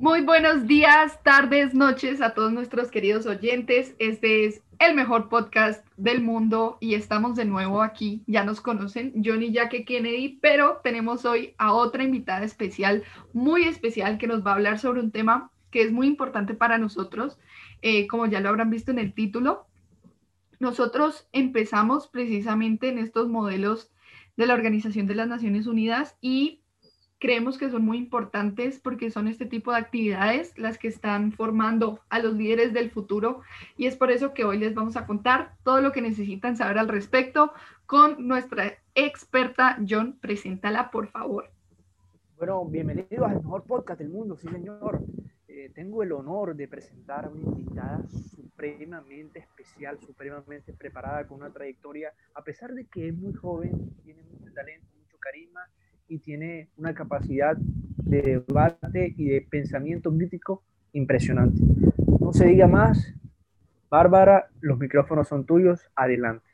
Muy buenos días, tardes, noches a todos nuestros queridos oyentes. Este es el mejor podcast del mundo y estamos de nuevo aquí. Ya nos conocen, Johnny Jack Kennedy, pero tenemos hoy a otra invitada especial, muy especial, que nos va a hablar sobre un tema que es muy importante para nosotros, eh, como ya lo habrán visto en el título. Nosotros empezamos precisamente en estos modelos de la Organización de las Naciones Unidas y creemos que son muy importantes porque son este tipo de actividades las que están formando a los líderes del futuro y es por eso que hoy les vamos a contar todo lo que necesitan saber al respecto con nuestra experta John. Preséntala, por favor. Bueno, bienvenidos al mejor podcast del mundo, sí señor. Eh, tengo el honor de presentar a una invitada supremamente especial, supremamente preparada, con una trayectoria, a pesar de que es muy joven, tiene mucho talento, mucho carisma y tiene una capacidad de debate y de pensamiento crítico impresionante. No se diga más. Bárbara, los micrófonos son tuyos. Adelante.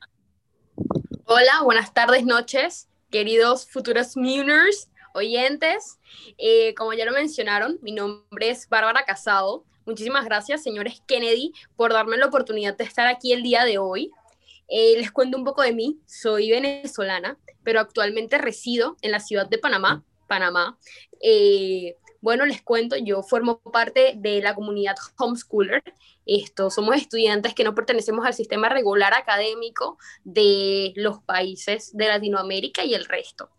Hola, buenas tardes, noches, queridos futuros Muners, oyentes. Eh, como ya lo mencionaron, mi nombre es Bárbara Casado. Muchísimas gracias, señores Kennedy, por darme la oportunidad de estar aquí el día de hoy. Eh, les cuento un poco de mí. Soy venezolana, pero actualmente resido en la ciudad de Panamá, Panamá. Eh, bueno, les cuento, yo formo parte de la comunidad homeschooler. Esto, somos estudiantes que no pertenecemos al sistema regular académico de los países de Latinoamérica y el resto.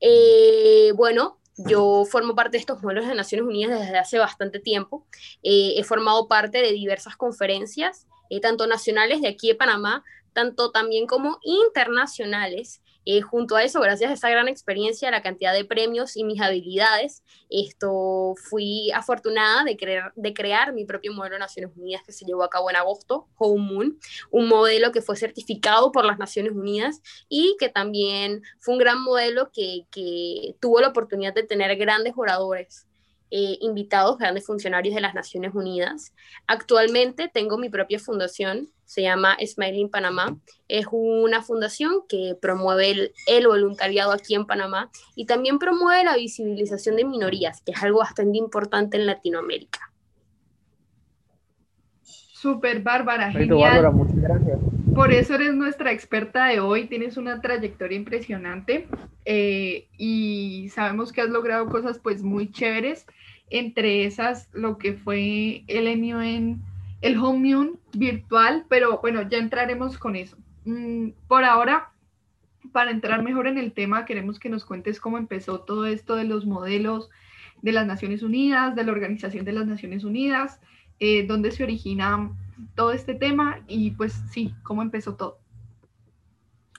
Eh, bueno, yo formo parte de estos modelos de Naciones Unidas desde hace bastante tiempo. he formado parte de diversas conferencias, tanto nacionales de aquí de Panamá tanto también como internacionales. Eh, junto a eso, gracias a esa gran experiencia, la cantidad de premios y mis habilidades, esto fui afortunada de, crear, mi propio modelo de Naciones Unidas que se llevó a cabo en agosto, Home Moon, un modelo que fue certificado por las Naciones Unidas y que también fue un gran modelo que, que tuvo la oportunidad de tener grandes oradores eh, invitados, grandes funcionarios de las Naciones Unidas. Actualmente tengo mi propia fundación, se llama Smiling Panamá. Es una fundación que promueve el, voluntariado aquí en Panamá y también promueve la visibilización de minorías, que es algo bastante importante en Latinoamérica. Súper, Bárbara, genial. muchas gracias. Por eso eres nuestra experta de hoy, tienes una trayectoria impresionante eh, y sabemos que has logrado cosas pues muy chéveres entre esas lo que fue el en el Home virtual, pero bueno, ya entraremos con eso. Mm, por ahora, para entrar mejor en el tema, queremos que nos cuentes cómo empezó todo esto de los modelos de las Naciones Unidas, de la Organización de las Naciones Unidas, eh, dónde se origina todo este tema y pues sí, cómo empezó todo.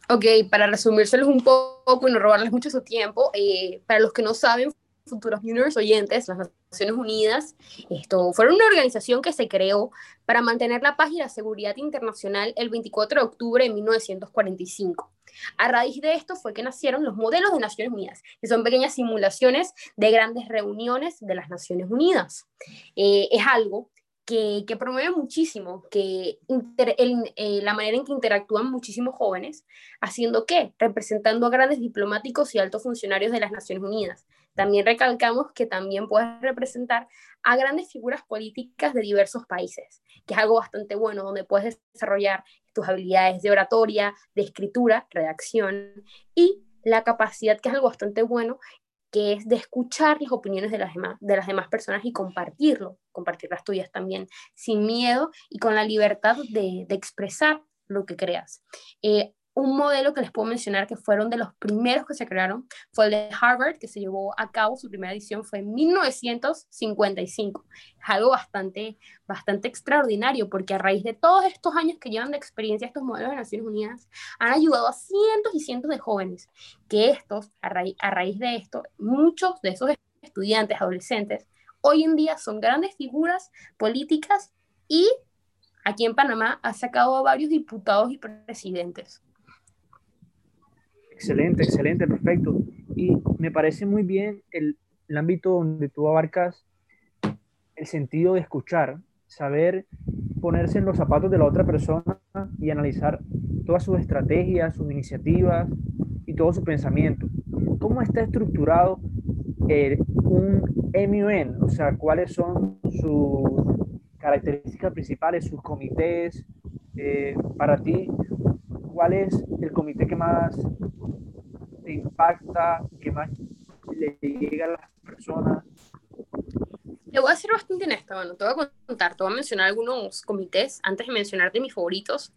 Ok, para resumírselos un poco y no robarles mucho su tiempo, eh, para los que no saben, futuros juniors oyentes, las Naciones Unidas, esto fue una organización que se creó para mantener la paz y la seguridad internacional el 24 de octubre de 1945. A raíz de esto fue que nacieron los modelos de Naciones Unidas, que son pequeñas simulaciones de grandes reuniones de las Naciones Unidas. Eh, es algo que, promueve muchísimo, que eh, la manera en que interactúan muchísimos jóvenes, haciendo qué? Representando a grandes diplomáticos y altos funcionarios de las Naciones Unidas. También recalcamos que también puedes representar a grandes figuras políticas de diversos países, que es algo bastante bueno, donde puedes desarrollar tus habilidades de oratoria, de escritura, redacción y la capacidad, que es algo bastante bueno, que es de escuchar las opiniones de las demás, de las demás personas y compartirlo, compartir las tuyas también, sin miedo y con la libertad de, expresar lo que creas. Eh, un modelo que les puedo mencionar que fueron de los primeros que se crearon fue el de Harvard, que se llevó a cabo, su primera edición fue en 1955. Es algo bastante, bastante extraordinario porque a raíz de todos estos años que llevan de experiencia estos modelos de Naciones Unidas, han ayudado a cientos y cientos de jóvenes que estos, a, a raíz de esto, muchos de esos estudiantes, adolescentes, hoy en día son grandes figuras políticas y aquí en Panamá ha sacado a varios diputados y presidentes. Excelente, excelente, perfecto. Y me parece muy bien el, el ámbito donde tú abarcas el sentido de escuchar, saber ponerse en los zapatos de la otra persona y analizar todas sus estrategias, sus iniciativas y todo su pensamiento. ¿Cómo está estructurado eh, un MUN, o sea, cuáles son sus características principales, sus comités. Eh, para ti, ¿cuál es el comité que más te impacta, que más le llega a las personas? Te voy a ser bastante honesta, bueno, te voy a contar, te voy a mencionar algunos comités antes de mencionarte mis favoritos.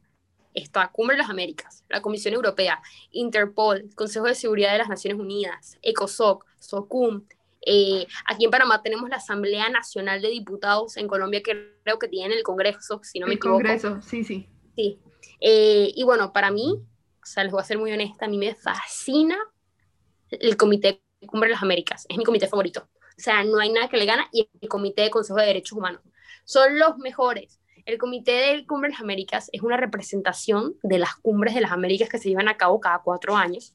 Está Cumbre de las Américas, la Comisión Europea, Interpol, Consejo de Seguridad de las Naciones Unidas, ECOSOC, SOCUM, eh, aquí en Panamá tenemos la Asamblea Nacional de Diputados, en Colombia creo que tienen el Congreso, si no me equivoco. El Congreso, sí, sí. Sí. Eh, y bueno, para mí, o sea, les voy a ser muy honesta, a mí me fascina el Comité de Cumbre de las Américas, es mi comité favorito. O sea, no hay nada que le gana y el Comité de Consejo de Derechos Humanos. Son los mejores. El Comité de Cumbre de las Américas es una representación de las cumbres de las Américas que se llevan a cabo cada cuatro años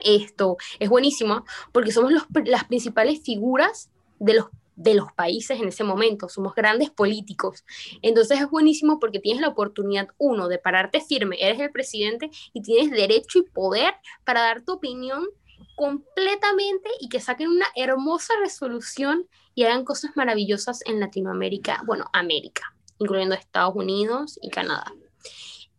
esto es buenísimo porque somos las principales figuras de los, de los países en ese momento, somos grandes políticos. Entonces es buenísimo porque tienes la oportunidad, uno, de pararte firme, eres el presidente y tienes derecho y poder para dar tu opinión completamente y que saquen una hermosa resolución y hagan cosas maravillosas en Latinoamérica, bueno, América, incluyendo Estados Unidos y Canadá.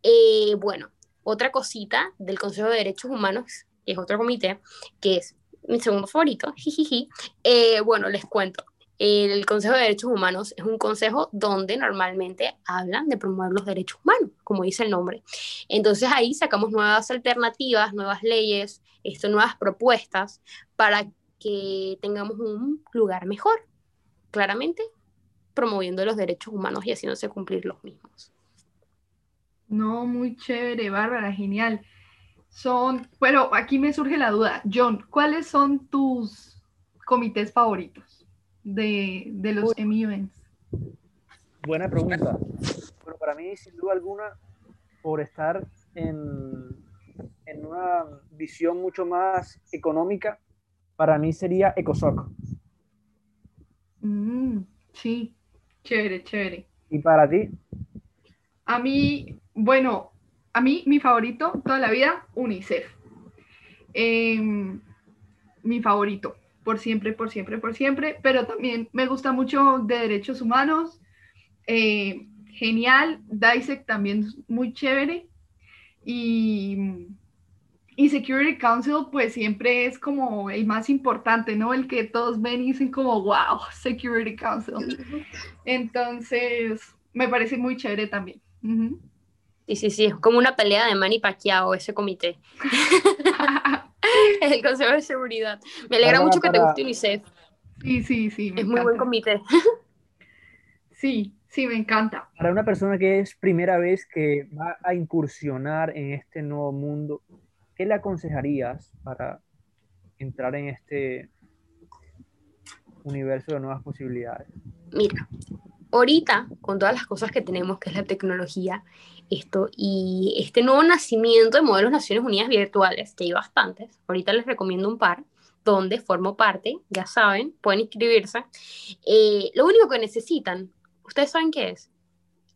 Eh, bueno, otra cosita del Consejo de Derechos Humanos es otro comité, que es mi segundo favorito, jijiji. Eh, bueno, les cuento. El Consejo de Derechos Humanos es un consejo donde normalmente hablan de promover los derechos humanos, como dice el nombre. Entonces ahí sacamos nuevas alternativas, nuevas leyes, esto, nuevas propuestas para que tengamos un lugar mejor, claramente promoviendo los derechos humanos y haciéndose cumplir los mismos. No, muy chévere, Bárbara, genial son, pero aquí me surge la duda, John, ¿cuáles son tus comités favoritos de, de los Emmy Events? Buena pregunta. Bueno, para mí, sin duda alguna, por estar en, en una visión mucho más económica, para mí sería ECOSOC. Mm, sí, chévere, chévere. ¿Y para ti? A mí, bueno, a mí, mi favorito toda la vida, UNICEF. Em, mi favorito, por siempre, por siempre, por siempre, pero también me gusta mucho de derechos humanos. Eh, genial, DISEC también muy chévere. Y, y Security Council, pues siempre es como el más importante, ¿no? El que todos ven y dicen como, wow, Security Council. Entonces, me parece muy chévere también. Sí, sí, sí, es como una pelea de Manny Pacquiao ese comité. el Consejo de Seguridad. Me alegra mucho que te guste UNICEF. Sí, sí, sí. es muy buen comité. sí, sí, me encanta. Para una persona que es primera vez que va a incursionar en este nuevo mundo, ¿qué le aconsejarías para entrar en este universo de nuevas posibilidades? Mira, ahorita, con todas las cosas que tenemos, que es la tecnología, esto, y este nuevo nacimiento de modelos Naciones Unidas virtuales, que hay bastantes, ahorita les recomiendo un par, donde formo parte, ya saben, pueden inscribirse. Eh, lo único que necesitan, ustedes saben qué es,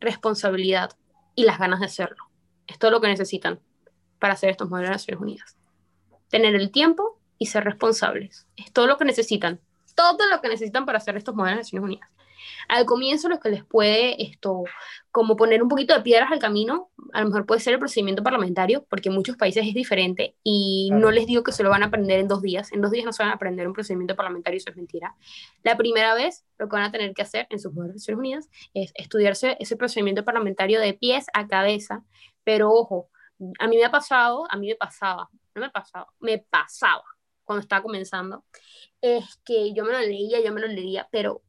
responsabilidad y las ganas de hacerlo. Es todo lo que necesitan para hacer estos modelos de Naciones Unidas. Tener el tiempo y ser responsables. Es todo lo que necesitan. Todo lo que necesitan para hacer estos modelos de Naciones Unidas. Al comienzo lo que les puede esto, como poner un poquito de piedras al camino, a lo mejor puede ser el procedimiento parlamentario, porque en muchos países es diferente y no les digo que se lo van a aprender en dos días. En dos días no se van a aprender un procedimiento parlamentario, eso es mentira. La primera vez lo que van a tener que hacer en sus Naciones Unidas es estudiarse ese procedimiento parlamentario de pies a cabeza, pero ojo, a mí me ha pasado, a mí me pasaba, no me pasaba, me pasaba cuando estaba comenzando, es que yo me lo leía, yo me lo leía, pero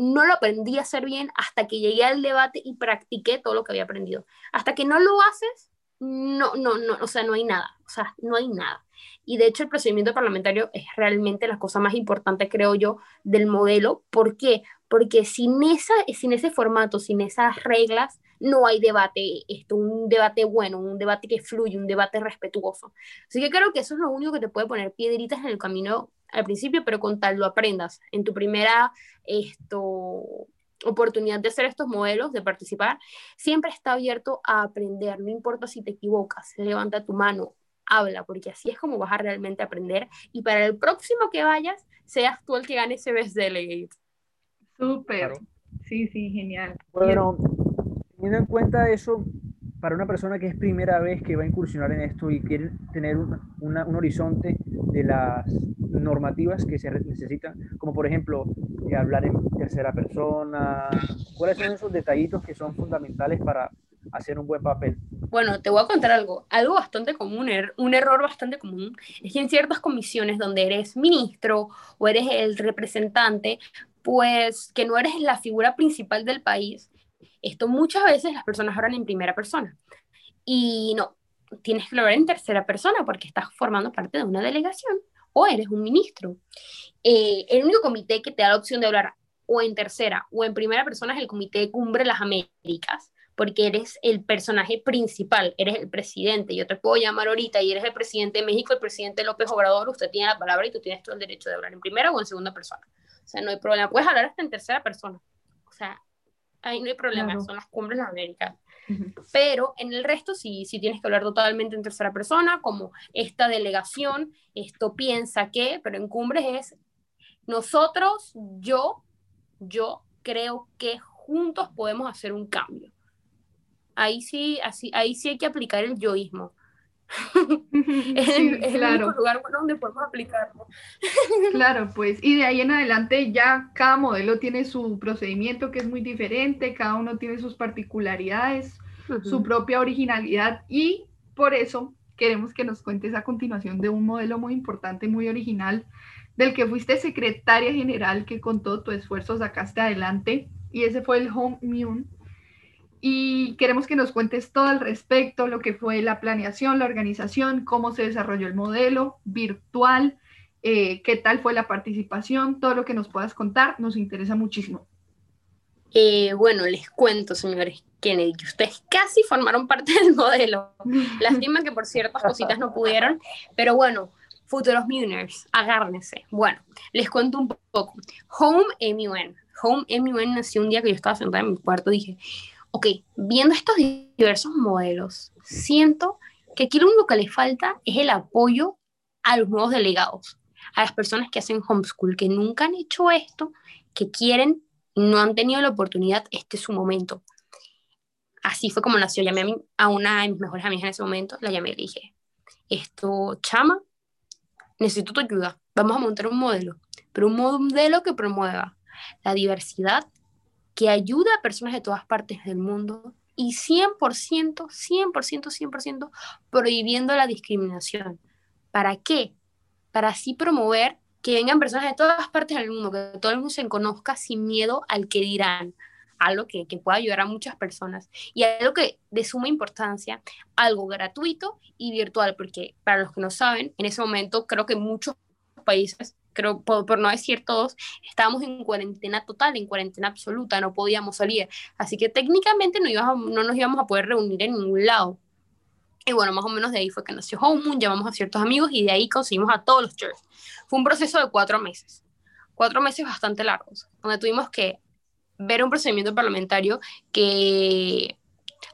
no lo aprendí a hacer bien hasta que llegué al debate y practiqué todo lo que había aprendido. Hasta que no lo haces, no, no, no, o sea, no hay nada, o sea, no hay nada. Y de hecho el procedimiento parlamentario es realmente la cosa más importante, creo yo, del modelo. ¿Por qué? Porque sin, esa, sin ese formato, sin esas reglas, no hay debate, esto, un debate bueno, un debate que fluye, un debate respetuoso. Así que creo que eso es lo único que te puede poner piedritas en el camino al principio, pero con tal lo aprendas. En tu primera esto, oportunidad de hacer estos modelos, de participar, siempre está abierto a aprender, no importa si te equivocas, levanta tu mano, habla, porque así es como vas a realmente aprender y para el próximo que vayas, seas tú el que gane ese best delegate. Súper. Sí, sí, genial. Bueno, teniendo en cuenta eso, para una persona que es primera vez que va a incursionar en esto y quiere tener un horizonte de las normativas que se necesitan, como por ejemplo eh, hablar en tercera persona, ¿cuáles son esos detallitos que son fundamentales para hacer un buen papel? Bueno, te voy a contar algo, algo bastante común, er, un error bastante común, es que en ciertas comisiones donde eres ministro o eres el representante, pues que no eres la figura principal del país, esto muchas veces las personas hablan en primera persona. Y no, tienes que hablar en tercera persona porque estás formando parte de una delegación o eres un ministro. Eh, el único comité que te da la opción de hablar o en tercera o en primera persona es el Comité de Cumbre de las Américas, porque eres el personaje principal, eres el presidente. Yo te puedo llamar ahorita y eres el presidente de México, el presidente López Obrador, usted tiene la palabra y tú tienes todo el derecho de hablar en primera o en segunda persona. O sea, no hay problema. Puedes hablar hasta en tercera persona. O sea, ahí no hay problema, son las cumbres de las Américas. Pero en el resto sí, sí tienes que hablar totalmente en tercera persona, como esta delegación, esto piensa que, pero en cumbres es nosotros, yo, yo creo que juntos podemos hacer un cambio. Ahí sí, así, ahí sí hay que aplicar el yoísmo. es, el, único lugar donde podemos aplicarlo. claro, pues, y de ahí en adelante ya cada modelo tiene su procedimiento que es muy diferente, cada uno tiene sus particularidades, su propia originalidad y por eso queremos que nos cuentes a continuación de un modelo muy importante, muy original, del que fuiste secretaria general, que con todo tu esfuerzo sacaste adelante, y ese fue el Home Immune y queremos que nos cuentes todo al respecto, lo que fue la planeación, la organización, cómo se desarrolló el modelo virtual, eh, qué tal fue la participación, todo lo que nos puedas contar, nos interesa muchísimo. Eh, bueno, les cuento, señores Kennedy, que ustedes casi formaron parte del modelo. Lástima que por ciertas cositas no pudieron, pero bueno, futuros millionaires, agárrense. Bueno, les cuento un poco. Home MUN. Home MUN nació un día que yo estaba sentada en mi cuarto y dije, ok, viendo estos diversos modelos, siento que aquí lo único que le falta es el apoyo a los nuevos delegados, a las personas que hacen homeschool, que nunca han hecho esto, que quieren no han tenido la oportunidad, este es su momento. Así fue como nació. Llamé a, a una de mis mejores amigas en ese momento, la llamé y le dije, esto, chama, necesito tu ayuda. Vamos a montar un modelo, pero un modelo que promueva la diversidad, que ayuda a personas de todas partes del mundo y 100%, 100%, 100% prohibiendo la discriminación. ¿Para qué? Para así promover que vengan personas de todas partes del mundo, que todo el mundo se conozca sin miedo al que dirán, algo que, que pueda ayudar a muchas personas. Y algo que de suma importancia, algo gratuito y virtual, porque para los que no saben, en ese momento creo que muchos países creo, por, no decir todos, estábamos en cuarentena total, en cuarentena absoluta, no podíamos salir. Así que técnicamente no, íbamos, no nos íbamos a poder reunir en ningún lado. Y bueno, más o menos de ahí fue que nació Home Moon, llamamos a ciertos amigos y de ahí conseguimos a todos los church. Fue un proceso de cuatro meses, cuatro meses bastante largos, donde tuvimos que ver un procedimiento parlamentario que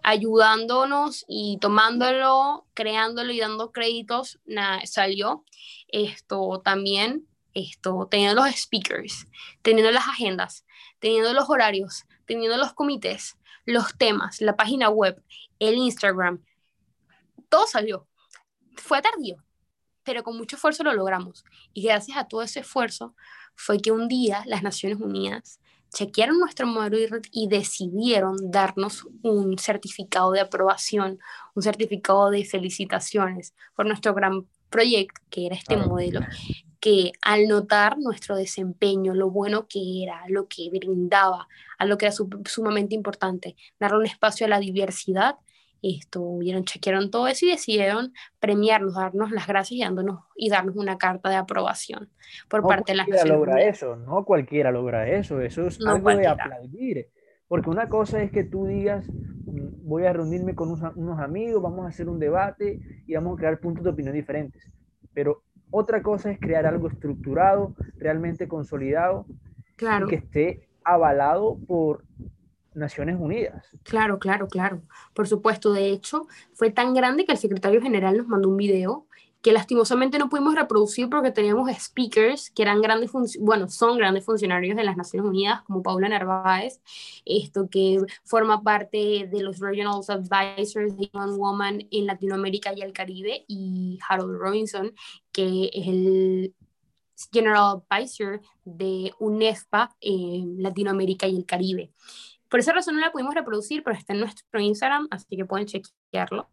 ayudándonos y tomándolo, creándolo y dando créditos, salió esto también esto, teniendo los speakers, teniendo las agendas, teniendo los horarios, teniendo los comités, los temas, la página web, el Instagram, todo salió. Fue tardío, pero con mucho esfuerzo lo logramos. Y gracias a todo ese esfuerzo fue que un día las Naciones Unidas chequearon nuestro modelo y decidieron darnos un certificado de aprobación, un certificado de felicitaciones por nuestro gran proyecto, que era este modelo, que al notar nuestro desempeño, lo bueno que era, lo que brindaba, a lo que era sumamente importante, darle un espacio a la diversidad, esto, vieron, chequearon todo eso y decidieron premiarnos, darnos las gracias y, dándonos, y darnos una carta de aprobación por parte de las Naciones logra eso, no cualquiera logra eso, eso es algo de aplaudir. Porque una cosa es que tú digas, mm, voy a reunirme con unos amigos, vamos a hacer un debate y vamos a crear puntos de opinión diferentes. Pero otra cosa es crear algo estructurado, realmente consolidado, claro. que esté avalado por Naciones Unidas. Claro, claro, claro. Por supuesto, de hecho, fue tan grande que el secretario general nos mandó un video que lastimosamente no pudimos reproducir porque teníamos speakers que eran grandes, bueno, son grandes funcionarios de las Naciones Unidas, como Paula Narváez, esto que forma parte de los Regional Advisors de One Woman en Latinoamérica y el Caribe, y Harold Robinson, que es el General Advisor de UNEFPA en Latinoamérica y el Caribe. Por esa razón no la pudimos reproducir, pero está en nuestro Instagram, así que pueden chequearlo.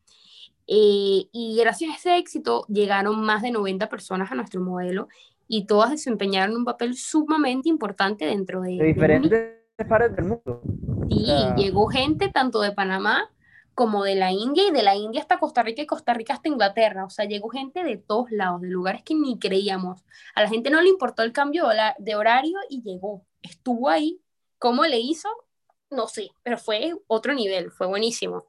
Eh, y gracias a ese éxito llegaron más de 90 personas a nuestro modelo y todas desempeñaron un papel sumamente importante dentro de... De diferentes partes del mundo. Sí, llegó gente tanto de Panamá como de la India y de la India hasta Costa Rica y Costa Rica hasta Inglaterra. O sea, llegó gente de todos lados, de lugares que ni creíamos. A la gente no le importó el cambio de horario y llegó. Estuvo ahí. ¿Cómo le hizo? No sé, pero fue otro nivel, fue buenísimo.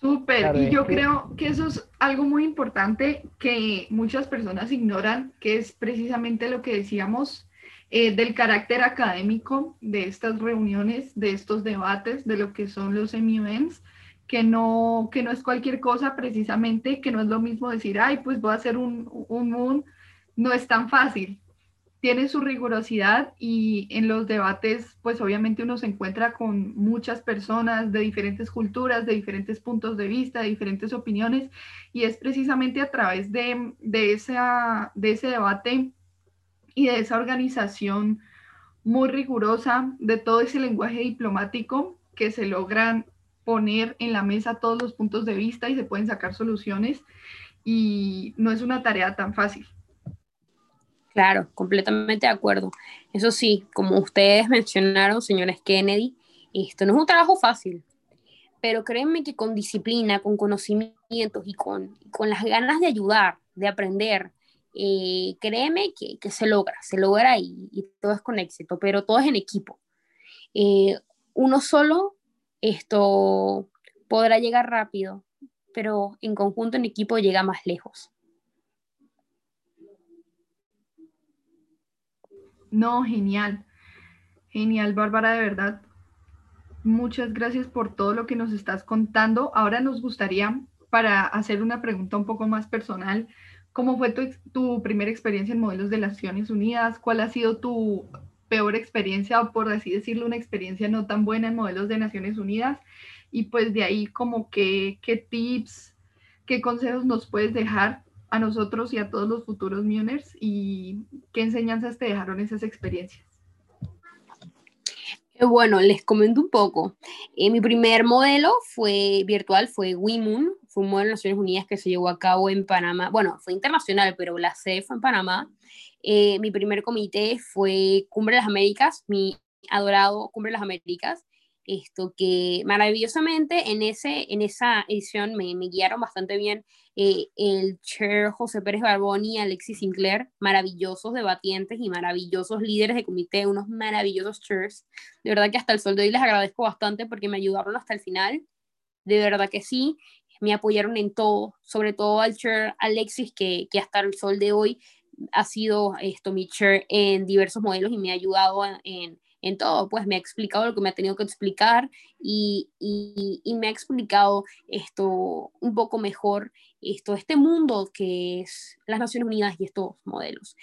Súper, y yo creo que eso es algo muy importante que muchas personas ignoran, que es precisamente lo que decíamos eh, del carácter académico de estas reuniones, de estos debates, de lo que son los semi-events, que no, que no es cualquier cosa precisamente, que no es lo mismo decir, ay, pues voy a hacer un, un moon, no es tan fácil tiene su rigurosidad y en los debates, pues obviamente uno se encuentra con muchas personas de diferentes culturas, de diferentes puntos de vista, de diferentes opiniones, y es precisamente a través de, de, de ese debate y de esa organización muy rigurosa, de todo ese lenguaje diplomático que se logran poner en la mesa todos los puntos de vista y se pueden sacar soluciones, y no es una tarea tan fácil. Claro, completamente de acuerdo. Eso sí, como ustedes mencionaron, señores Kennedy, esto no es un trabajo fácil, pero créanme que con disciplina, con conocimientos y con, con las ganas de ayudar, de aprender, eh, créeme que, que, se logra, se logra y, todo es con éxito, pero todo es en equipo. Eh, uno solo esto podrá llegar rápido, pero en conjunto, en equipo, llega más lejos. No, genial. Genial, Bárbara, de verdad. Muchas gracias por todo lo que nos estás contando. Ahora nos gustaría, para hacer una pregunta un poco más personal, ¿cómo fue tu, primera experiencia en modelos de Naciones Unidas? ¿Cuál ha sido tu peor experiencia o por así decirlo, una experiencia no tan buena en modelos de Naciones Unidas? Y pues de ahí como que, qué tips, qué consejos nos puedes dejar a nosotros y a todos los futuros Muners y qué enseñanzas te dejaron esas experiencias. Eh, bueno, les comento un poco. Eh, mi primer modelo fue virtual, fue WeMoon, fue un modelo de Naciones Unidas que se llevó a cabo en Panamá. Bueno, fue internacional, pero la sede fue en Panamá. Eh, mi primer comité fue Cumbre de las Américas, mi adorado Cumbre de las Américas. Esto que maravillosamente en, ese, en esa edición me, me guiaron bastante bien eh, el chair José Pérez Barboni y Alexis Sinclair, maravillosos debatientes y maravillosos líderes de comité, unos maravillosos chairs. De verdad que hasta el sol de hoy les agradezco bastante porque me ayudaron hasta el final. De verdad que sí, me apoyaron en todo, sobre todo al chair Alexis, que, que hasta el sol de hoy ha sido esto mi chair en diversos modelos y me ha ayudado en todo, pues me ha explicado lo que me ha tenido que explicar y, y, me ha explicado esto un poco mejor, esto, este mundo que es las Naciones Unidas y estos modelos.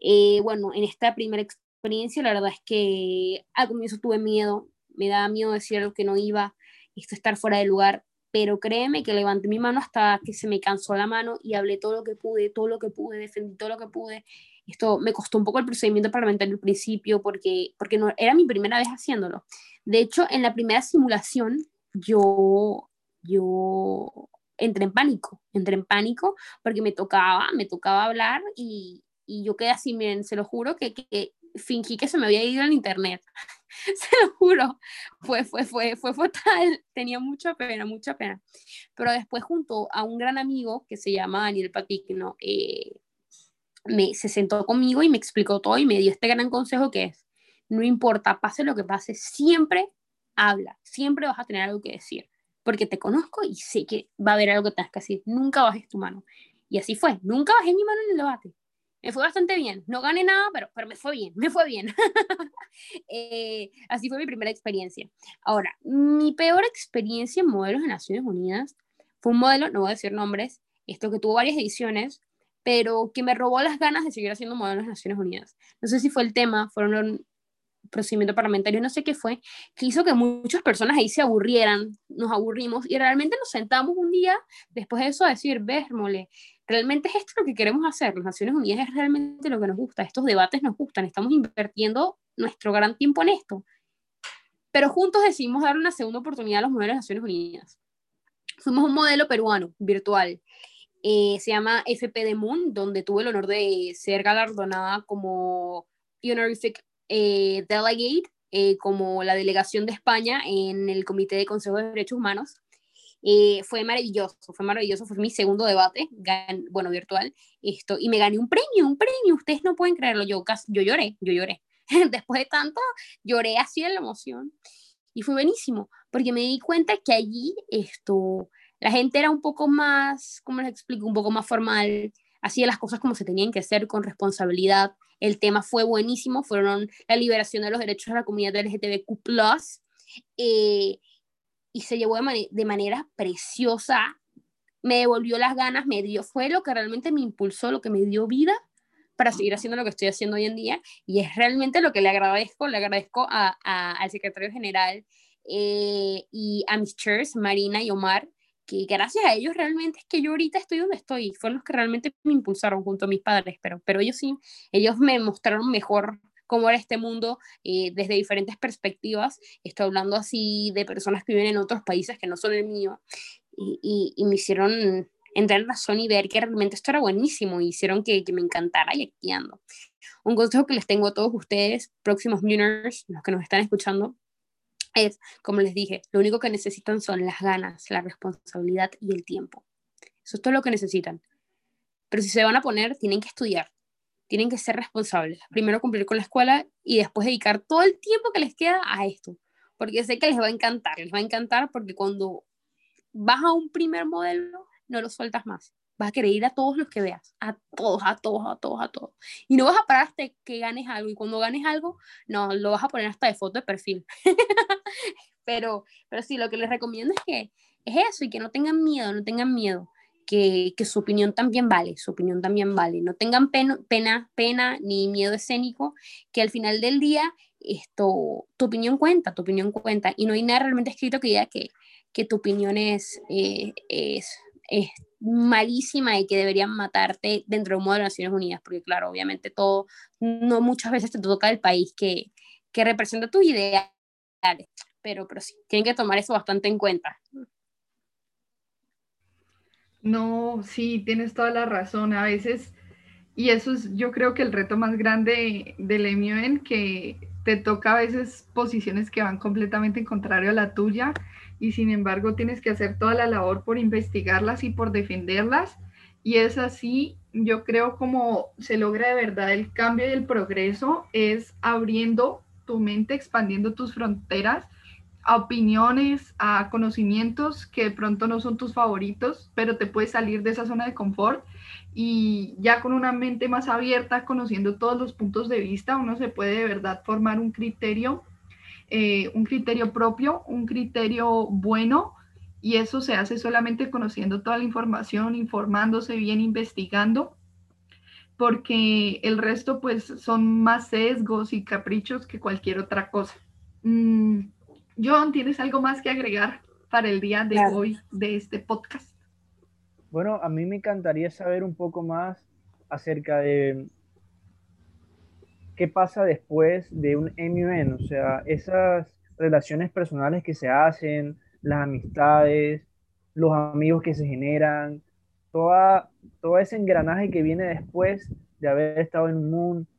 Eh, bueno, en esta primera experiencia, la verdad es que al comienzo tuve miedo, me daba miedo decir algo que no iba, esto, estar fuera de lugar, pero créeme que levanté mi mano hasta que se me cansó la mano y hablé todo lo que pude, todo lo que pude, defendí todo lo que pude esto me costó un poco el procedimiento parlamentario al principio porque, porque no, era mi primera vez haciéndolo. De hecho, en la primera simulación yo, yo entré en pánico, entré en pánico porque me tocaba, me tocaba hablar y, y yo quedé así, miren, se lo juro que, que, fingí que se me había ido el internet. se lo juro. Fue, fue, fue, fue fatal. Tenía mucha pena, mucha pena. Pero después junto a un gran amigo que se llama Daniel Patigno, eh, me, se sentó conmigo y me explicó todo y me dio este gran consejo que es, no importa, pase lo que pase, siempre habla, siempre vas a tener algo que decir, porque te conozco y sé que va a haber algo que tengas que decir, nunca bajes tu mano. Y así fue, nunca bajé mi mano en el debate. me fue bastante bien. No gané nada, pero, pero me fue bien, me fue bien. Eh, así fue mi primera experiencia. Ahora, mi peor experiencia en modelos de Naciones Unidas fue un modelo, no voy a decir nombres, esto que tuvo varias ediciones, pero que me robó las ganas de seguir haciendo modelos de Naciones Unidas. No sé si fue el tema, fueron procedimiento parlamentario, no sé qué fue, que hizo que muchas personas ahí se aburrieran, nos aburrimos y realmente nos sentamos un día después de eso a decir, mole, realmente es esto lo que queremos hacer, las Naciones Unidas es realmente lo que nos gusta, estos debates nos gustan, estamos invirtiendo nuestro gran tiempo en esto. Pero juntos decidimos dar una segunda oportunidad a los modelos de Naciones Unidas. Fuimos un modelo peruano, virtual, eh, se llama FP Moon, donde tuve el honor de ser galardonada como Honorific eh, Delegate, eh, como la delegación de España en el Comité de Consejo de Derechos Humanos. fue maravilloso, fue maravilloso, fue mi segundo debate, bueno, virtual, esto, y me gané un premio, un premio, ustedes no pueden creerlo, yo, yo lloré, yo lloré. Después de tanto, lloré así en la emoción. Y fue buenísimo, porque me di cuenta que allí esto, la gente era un poco más, ¿cómo les explico? Un poco más formal, hacía las cosas como se tenían que hacer, con responsabilidad. El tema fue buenísimo, fueron la liberación de los derechos de la comunidad LGTBQ+, eh, y se llevó de, manera preciosa, me devolvió las ganas, me dio, fue lo que realmente me impulsó, lo que me dio vida para seguir haciendo lo que estoy haciendo hoy en día, y es realmente lo que le agradezco, le agradezco al secretario general eh, y a mis chairs, Marina y Omar, que gracias a ellos realmente es que yo ahorita estoy donde estoy. Fueron los que realmente me impulsaron junto a mis padres, pero, pero ellos sí, ellos me mostraron mejor cómo era este mundo eh, desde diferentes perspectivas. Estoy hablando así de personas que viven en otros países que no son el mío y, y, me hicieron entrar en razón y ver que realmente esto era buenísimo y hicieron que, que me encantara y aquí ando. Un consejo que les tengo a todos ustedes, próximos Muners, los que nos están escuchando, es, como les dije, lo único que necesitan son las ganas, la responsabilidad y el tiempo. Eso es todo lo que necesitan. Pero si se van a poner, tienen que estudiar, tienen que ser responsables. Primero cumplir con la escuela y después dedicar todo el tiempo que les queda a esto. Porque sé que les va a encantar, les va a encantar porque cuando vas a un primer modelo, no lo sueltas más vas a querer ir a todos los que veas, a todos, a todos, a todos, a todos. Y no vas a parar hasta que ganes algo. Y cuando ganes algo, no, lo vas a poner hasta de foto de perfil. pero, pero sí, lo que les recomiendo es que es eso y que no tengan miedo, no tengan miedo. Que, que su opinión también vale, su opinión también vale. No tengan pena, pena, pena ni miedo escénico, que al final del día esto, tu opinión cuenta, tu opinión cuenta. Y no hay nada realmente escrito que diga que, que tu opinión es, eh, es, es malísima y que deberían matarte dentro de un modo de Naciones Unidas, porque claro, obviamente todo, no muchas veces te toca el país que, que representa tus ideales, pero, pero sí, tienen que tomar eso bastante en cuenta. No, sí, tienes toda la razón. A veces, y eso es yo creo que el reto más grande del MUN, que te toca a veces posiciones que van completamente en contrario a la tuya y sin embargo tienes que hacer toda la labor por investigarlas y por defenderlas. Y es así, yo creo, como se logra de verdad el cambio y el progreso, es abriendo tu mente, expandiendo tus fronteras a opiniones, a conocimientos que de pronto no son tus favoritos, pero te puedes salir de esa zona de confort y ya con una mente más abierta, conociendo todos los puntos de vista, uno se puede de verdad formar un criterio eh, un criterio propio, un criterio bueno, y eso se hace solamente conociendo toda la información, informándose bien, investigando, porque el resto pues son más sesgos y caprichos que cualquier otra cosa. Mm, John, ¿tienes algo más que agregar para el día de hoy de este podcast? Bueno, a mí me encantaría saber un poco más acerca de qué pasa después de un MUN, o sea, esas relaciones personales que se hacen, las amistades, los amigos que se generan, toda, todo ese engranaje que viene después de haber estado en un mundo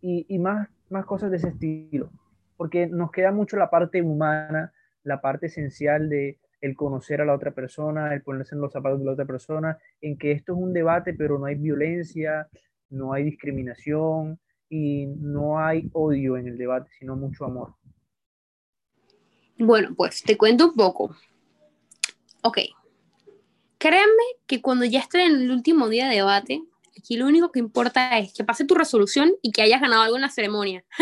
y, y más, más cosas de ese estilo, porque nos queda mucho la parte humana, la parte esencial de el conocer a la otra persona, el ponerse en los zapatos de la otra persona, en que esto es un debate, pero no hay violencia, no hay discriminación, y no hay odio en el debate, sino mucho amor. Bueno, pues te cuento un poco. Ok. Créanme que cuando ya estoy en el último día de debate, Aquí lo único que importa es que pase tu resolución y que hayas ganado algo en la ceremonia.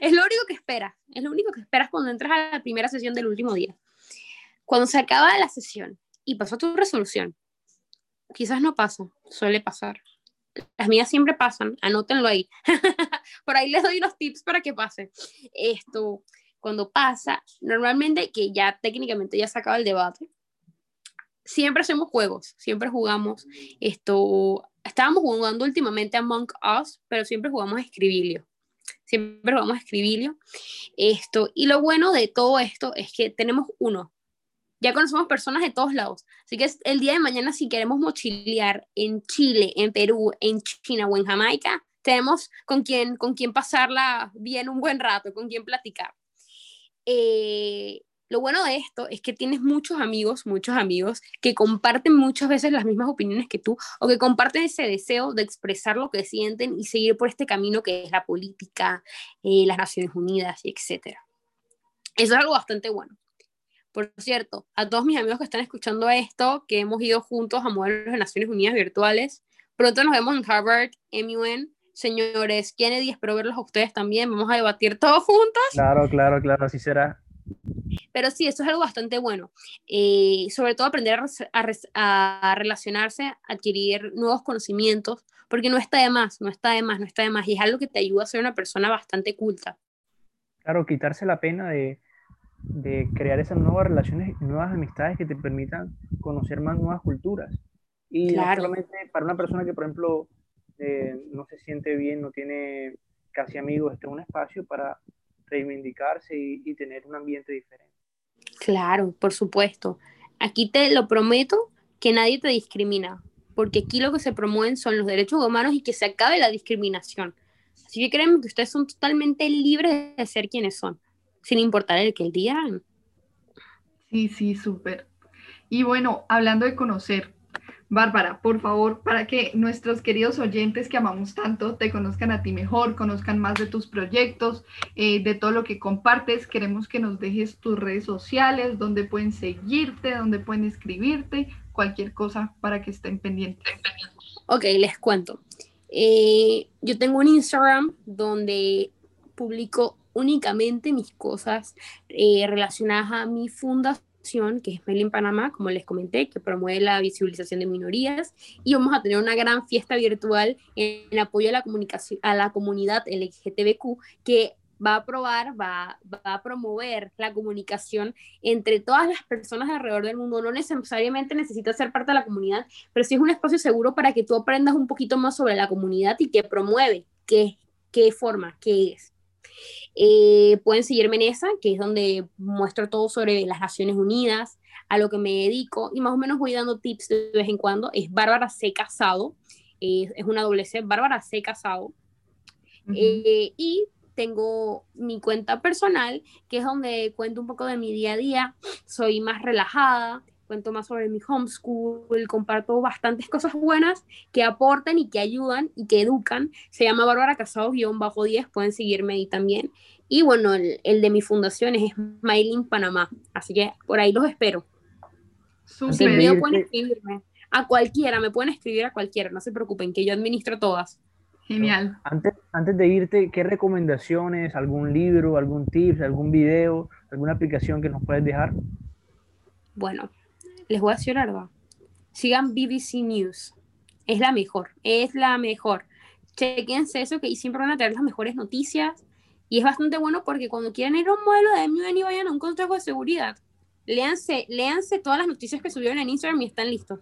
es lo único que esperas. Es lo único que esperas cuando entras a la primera sesión del último día. Cuando se acaba la sesión y pasó tu resolución, quizás no pasa, suele pasar. Las mías siempre pasan, anótenlo ahí. Por ahí les doy unos tips para que pase. Esto, cuando pasa, normalmente que ya técnicamente ya se acaba el debate, siempre hacemos juegos, siempre jugamos esto. Estábamos jugando últimamente Among Us, pero siempre jugamos a Escribilio. Siempre jugamos a Escribilio. Esto, y lo bueno de todo esto es que tenemos uno. Ya conocemos personas de todos lados. Así que el día de mañana, si queremos mochilear en Chile, en Perú, en China o en Jamaica, tenemos con quién, con quién pasarla bien un buen rato, con quién platicar. Eh, lo bueno de esto es que tienes muchos amigos, muchos amigos que comparten muchas veces las mismas opiniones que tú o que comparten ese deseo de expresar lo que sienten y seguir por este camino que es la política, eh, las Naciones Unidas y etcétera. Eso es algo bastante bueno. Por cierto, a todos mis amigos que están escuchando esto, que hemos ido juntos a modelos de Naciones Unidas virtuales, pronto nos vemos en Harvard, MUN. Señores Kennedy, espero verlos a ustedes también. Vamos a debatir todos juntos. Claro, claro, claro, así será. Pero sí, eso es algo bastante bueno. Eh, sobre todo aprender a, relacionarse, adquirir nuevos conocimientos, porque no está de más, no está de más, no está de más. Y es algo que te ayuda a ser una persona bastante culta. Claro, quitarse la pena de, de crear esas nuevas relaciones, nuevas amistades que te permitan conocer más nuevas culturas. Y claro. para una persona que, por ejemplo, eh, no se siente bien, no tiene casi amigos, este es un espacio para reivindicarse y, tener un ambiente diferente. Claro, por supuesto. Aquí te lo prometo que nadie te discrimina, porque aquí lo que se promueven son los derechos humanos y que se acabe la discriminación. Así que créanme que ustedes son totalmente libres de ser quienes son, sin importar el que el día. Sí, sí, súper. Y bueno, hablando de conocer, Bárbara, por favor, para que nuestros queridos oyentes que amamos tanto te conozcan a ti mejor, conozcan más de tus proyectos, eh, de todo lo que compartes, queremos que nos dejes tus redes sociales, donde pueden seguirte, donde pueden escribirte, cualquier cosa para que estén pendientes. Ok, les cuento. Eh, yo tengo un Instagram donde publico únicamente mis cosas eh, relacionadas a mi fundación que es Melin Panamá, como les comenté, que promueve la visibilización de minorías, y vamos a tener una gran fiesta virtual en apoyo a la, comunicación, a la comunidad LGTBQ, que va a probar, va, va, a promover la comunicación entre todas las personas alrededor del mundo. No necesariamente necesitas ser parte de la comunidad, pero sí es un espacio seguro para que tú aprendas un poquito más sobre la comunidad y que promueve qué, qué forma, qué es. Eh, pueden seguirme en esa, que es donde muestro todo sobre las Naciones Unidas, a lo que me dedico y más o menos voy dando tips de vez en cuando. Es Bárbara C. Casado, eh, es una doble C, Bárbara C. Casado. Eh, y tengo mi cuenta personal, que es donde cuento un poco de mi día a día. Soy más relajada, cuento más sobre mi homeschool, comparto bastantes cosas buenas que aportan y que ayudan y que educan. Se llama Bárbara Casado-10, pueden seguirme ahí también. Y bueno, el, de mi fundación es Smiling Panamá, así que por ahí los espero. Súper. pueden escribirme a cualquiera, me pueden escribir a cualquiera, no se preocupen, que yo administro todas. Genial. Antes, antes de irte, ¿qué recomendaciones, algún libro, algún tips, algún video, alguna aplicación que nos puedes dejar? Bueno, les voy a decir algo. Sigan BBC News. Es la mejor, es la mejor. Chequense eso que siempre van a tener las mejores noticias. Y es bastante bueno porque cuando quieren ir a un modelo de MUN y vayan a un consejo de seguridad, léanse, léanse todas las noticias que subieron en Instagram y están listos.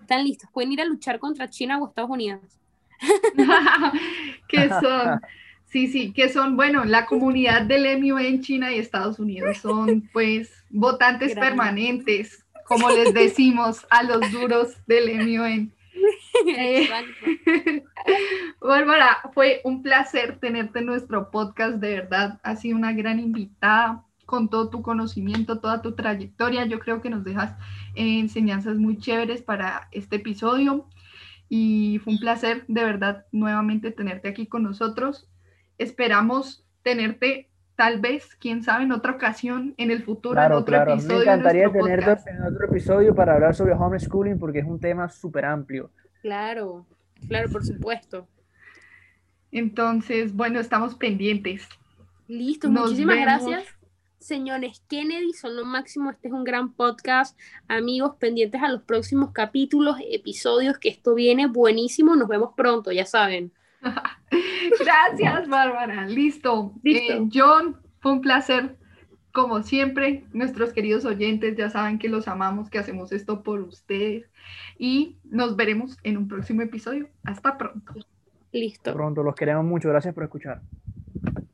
Están listos. Pueden ir a luchar contra China o Estados Unidos. ¿Qué son? Sí, sí, que son, bueno, la comunidad del MUN en China y Estados Unidos son pues votantes permanentes como les decimos a los duros del MUN. Eh, Bárbara, fue un placer tenerte en nuestro podcast, de verdad, ha sido una gran invitada con todo tu conocimiento, toda tu trayectoria. Yo creo que nos dejas enseñanzas muy chéveres para este episodio y fue un placer, de verdad, nuevamente tenerte aquí con nosotros. Esperamos tenerte tal vez, quién sabe, en otra ocasión, en el futuro, en otro episodio. Me encantaría tenerte en otro episodio para hablar sobre homeschooling porque es un tema súper amplio. Claro. Claro, por supuesto. Entonces, bueno, estamos pendientes. Listo, Nos muchísimas vemos. gracias. Señores Kennedy, son lo máximo. Este es un gran podcast. Amigos, pendientes a los próximos capítulos, episodios, que esto viene buenísimo. Nos vemos pronto, ya saben. Gracias, Bárbara. Listo. Listo. Eh, John, fue un placer. Como siempre, nuestros queridos oyentes ya saben que los amamos, que hacemos esto por ustedes. Y nos veremos en un próximo episodio. Hasta pronto. Listo. Pronto, los queremos mucho. Gracias por escuchar.